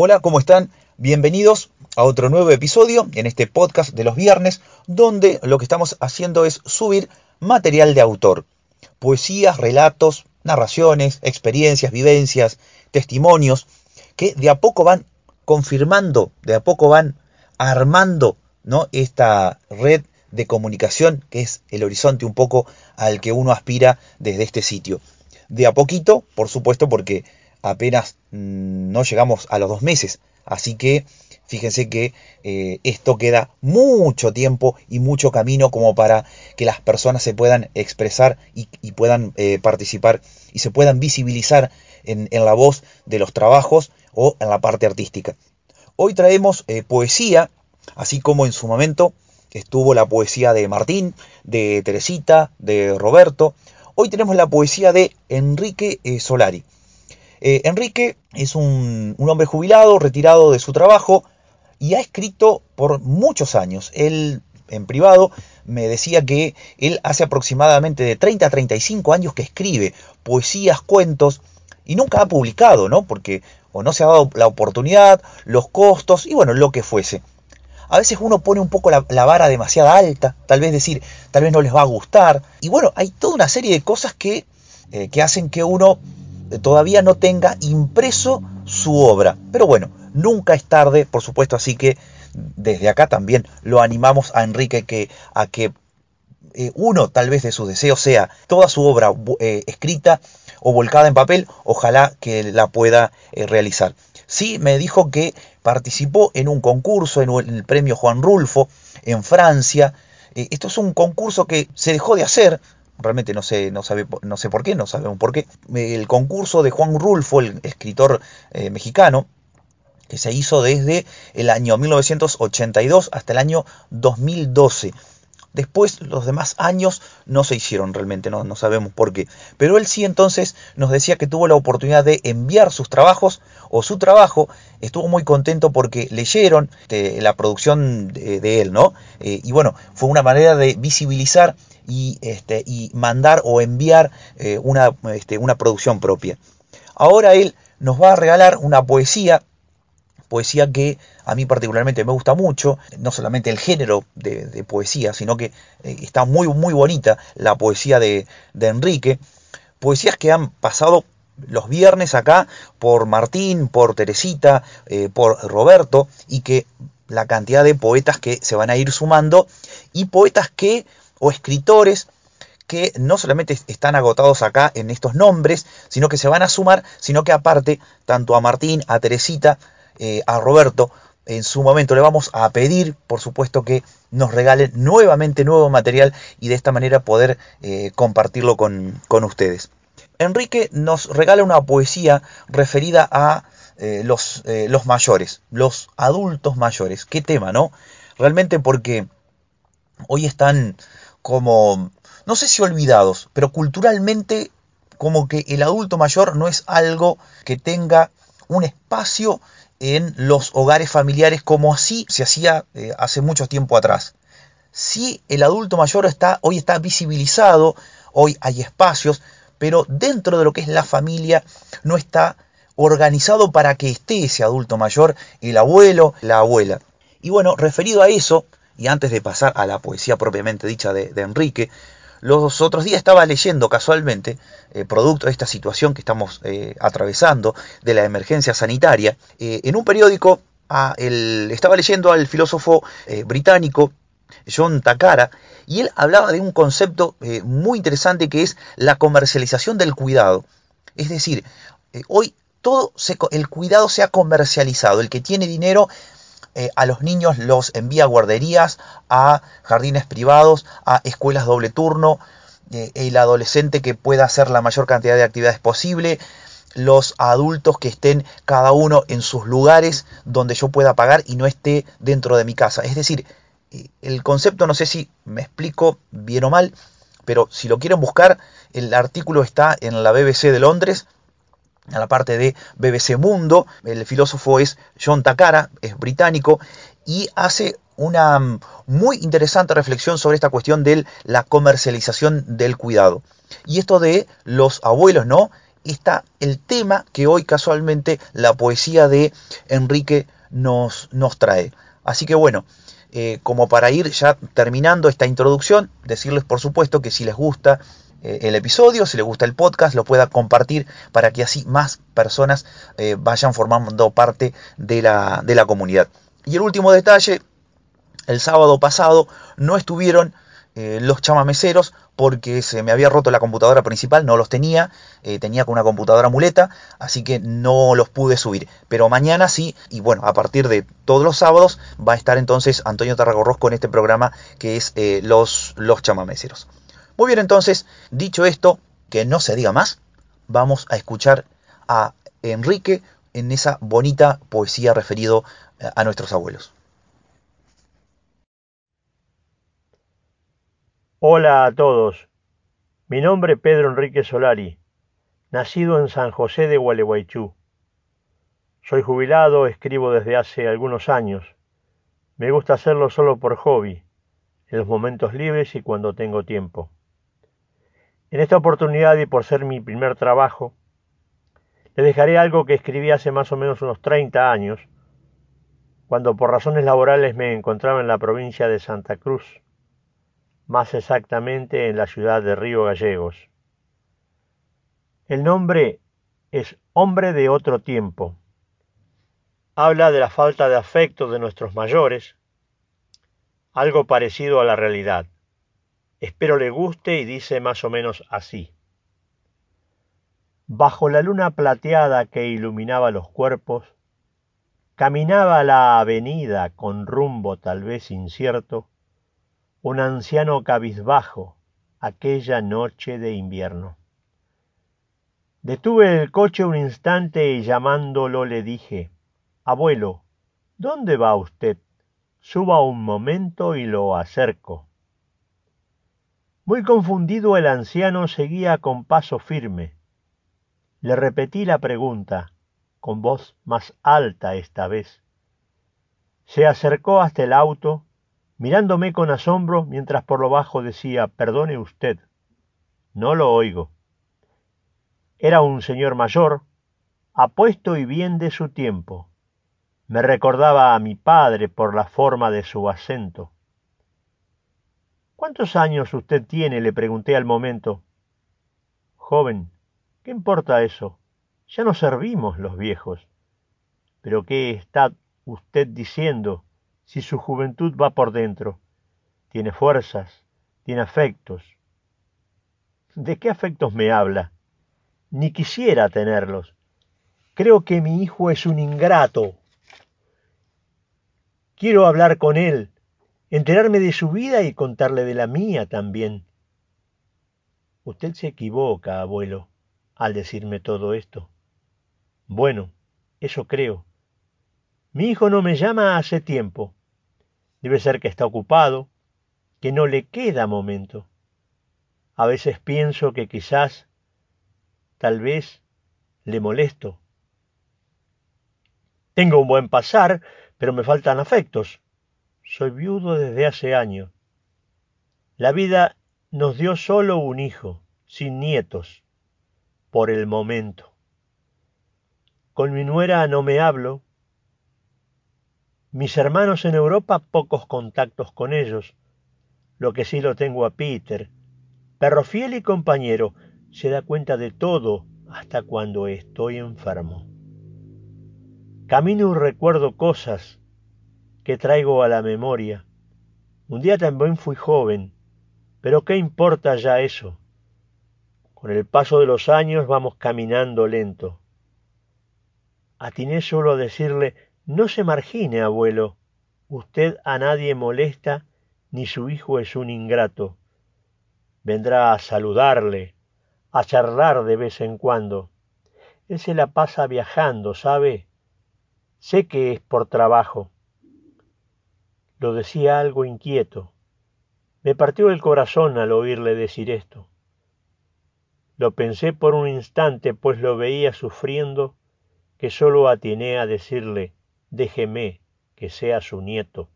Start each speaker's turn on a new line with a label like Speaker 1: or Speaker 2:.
Speaker 1: Hola, ¿cómo están? Bienvenidos a otro nuevo episodio en este podcast de los viernes, donde lo que estamos haciendo es subir material de autor. Poesías, relatos, narraciones, experiencias, vivencias, testimonios, que de a poco van confirmando, de a poco van armando esta red de comunicación que es el horizonte un poco al que uno aspira desde este sitio. De a poquito, por supuesto, porque apenas mm, no llegamos a los dos meses. Así que fíjense que eh, esto queda mucho tiempo y mucho camino como para que las personas se puedan expresar y, puedan eh, participar y se puedan visibilizar en, la voz de los trabajos o en la parte artística. Hoy traemos eh, poesía, así como en su momento estuvo la poesía de Martín, de Teresita, de Roberto. Hoy tenemos la poesía de Enrique Solari. Eh, Enrique es un, hombre jubilado, retirado de su trabajo y ha escrito por muchos años. Él en privado me decía que él hace aproximadamente de 30 a 35 años que escribe poesías, cuentos y nunca ha publicado, ¿no? Porque o no se ha dado la oportunidad, los costos y bueno, lo que fuese. A veces uno pone un poco la, vara demasiado alta, tal vez decir, tal vez no les va a gustar. Y bueno, hay toda una serie de cosas que, eh, que hacen que uno todavía no tenga impreso su obra. Pero bueno, nunca es tarde, por supuesto, así que desde acá también lo animamos a Enrique que, a que eh, uno tal vez de sus deseos sea toda su obra eh, escrita o volcada en papel, ojalá que la pueda eh, realizar. Sí, me dijo que participó en un concurso, en el premio Juan Rulfo, en Francia. esto es un concurso que se dejó de hacer, realmente no sé, no, sabe, no sé por qué, no sabemos por qué, el concurso de Juan Rulfo, el escritor eh, mexicano, que se hizo desde el año 1982 hasta el año 2012. Después los demás años no se hicieron realmente, no, no, sabemos por qué. Pero él sí entonces nos decía que tuvo la oportunidad de enviar sus trabajos o su trabajo. Estuvo muy contento porque leyeron eh, la producción de, él, ¿no? Eh, y bueno, fue una manera de visibilizar y, este, y mandar o enviar eh, una, este, una producción propia. Ahora él nos va a regalar una poesía, poesía que a mí particularmente me gusta mucho, no solamente el género de, poesía, sino que eh, está muy, muy bonita la poesía de, Enrique, poesías que han pasado los viernes acá por Martín, por Teresita, eh, por Roberto, y que la cantidad de poetas que se van a ir sumando, y poetas que o escritores que no solamente están agotados acá en estos nombres, sino que se van a sumar, sino que aparte, tanto a Martín, a Teresita, eh, a Roberto, en su momento le vamos a pedir, por supuesto, que nos regalen nuevamente nuevo material y de esta manera poder eh, compartirlo con, ustedes. Enrique nos regala una poesía referida a eh, los, los mayores, los adultos mayores. ¿Qué tema, no? Realmente porque hoy están como, no sé si olvidados, pero culturalmente como que el adulto mayor no es algo que tenga un espacio en los hogares familiares como así se hacía eh, hace mucho tiempo atrás. Sí, el adulto mayor está, hoy está visibilizado, hoy hay espacios, pero dentro de lo que es la familia no está organizado para que esté ese adulto mayor, el abuelo, la abuela. Y bueno, referido a eso, y antes de pasar a la poesía propiamente dicha de, Enrique, los otros días estaba leyendo casualmente, eh, producto de esta situación que estamos eh, atravesando, de la emergencia sanitaria, eh, en un periódico estaba leyendo al filósofo británico John Takara, y él hablaba de un concepto muy interesante que es la comercialización del cuidado. Es decir, hoy todo el cuidado se ha comercializado, el que tiene dinero eh, a los niños los envía a guarderías, a jardines privados, a escuelas doble turno, eh, el adolescente que pueda hacer la mayor cantidad de actividades posible, los adultos que estén cada uno en sus lugares donde yo pueda pagar y no esté dentro de mi casa. Es decir, eh, el concepto no sé si me explico bien o mal, pero si lo quieren buscar, el artículo está en la BBC de Londres, a la parte de BBC Mundo. El filósofo es John Takara, es británico, y hace una mm, muy interesante reflexión sobre esta cuestión de la comercialización del cuidado. Y esto de los abuelos, ¿no? está el tema que hoy casualmente la poesía de Enrique nos, nos trae. Así que bueno, eh, como para ir ya terminando esta introducción, decirles por supuesto que si les gusta el episodio, si les gusta el podcast, lo pueda compartir para que así más personas eh, vayan formando parte de la, de la comunidad. Y el último detalle, el sábado pasado no estuvieron los chamameceros porque se me había roto la computadora principal, no los tenía, eh, tenía con una computadora muleta, así que no los pude subir. Pero mañana sí, y bueno, a partir de todos los sábados va a estar entonces Antonio Tarragorros con este programa que es eh, los, los chamameceros. Muy bien, entonces, dicho esto, que no se diga más, vamos a escuchar a Enrique en esa bonita poesía referido eh, a nuestros abuelos.
Speaker 2: Hola a todos. Mi nombre es Pedro Enrique Solari, nacido en San José de Gualeguaychú. Soy jubilado, escribo desde hace algunos años. Me gusta hacerlo solo por hobby, en los momentos libres y cuando tengo tiempo. En esta oportunidad y por ser mi primer trabajo, le dejaré algo que escribí hace más o menos unos 30 años, cuando por razones laborales me encontraba en la provincia de Santa Cruz, más exactamente en la ciudad de Río Gallegos. El nombre es Hombre de otro tiempo. Habla de la falta de afecto de nuestros mayores, algo parecido a la realidad. Espero le guste y dice más o menos así. Bajo la luna plateada que iluminaba los cuerpos, caminaba la avenida con rumbo tal vez incierto, un anciano cabizbajo aquella noche de invierno. Detuve el coche un instante y llamándolo le dije, Abuelo, ¿dónde va usted? Suba un momento y lo acerco. Muy confundido el anciano seguía con paso firme. Le repetí la pregunta, con voz más alta esta vez. Se acercó hasta el auto mirándome con asombro mientras por lo bajo decía Perdone usted. No lo oigo. Era un señor mayor, apuesto y bien de su tiempo. Me recordaba a mi padre por la forma de su acento. ¿Cuántos años usted tiene? le pregunté al momento. Joven, ¿qué importa eso? Ya no servimos los viejos. Pero ¿qué está usted diciendo? si su juventud va por dentro. Tiene fuerzas, tiene afectos. ¿De qué afectos me habla? Ni quisiera tenerlos. Creo que mi hijo es un ingrato. Quiero hablar con él, enterarme de su vida y contarle de la mía también. Usted se equivoca, abuelo, al decirme todo esto. Bueno, eso creo. Mi hijo no me llama hace tiempo. Debe ser que está ocupado, que no le queda momento. A veces pienso que quizás, tal vez, le molesto. Tengo un buen pasar, pero me faltan afectos. Soy viudo desde hace años. La vida nos dio solo un hijo, sin nietos, por el momento. Con mi nuera no me hablo, mis hermanos en Europa, pocos contactos con ellos. Lo que sí lo tengo a Peter. Perro fiel y compañero, se da cuenta de todo hasta cuando estoy enfermo. Camino y recuerdo cosas que traigo a la memoria. Un día también fui joven, pero ¿qué importa ya eso? Con el paso de los años vamos caminando lento. Atiné solo a decirle no se margine, abuelo. Usted a nadie molesta, ni su hijo es un ingrato. Vendrá a saludarle, a charlar de vez en cuando. Él se la pasa viajando, ¿sabe? Sé que es por trabajo. Lo decía algo inquieto. Me partió el corazón al oírle decir esto. Lo pensé por un instante, pues lo veía sufriendo, que sólo atiné a decirle déjeme que sea su nieto.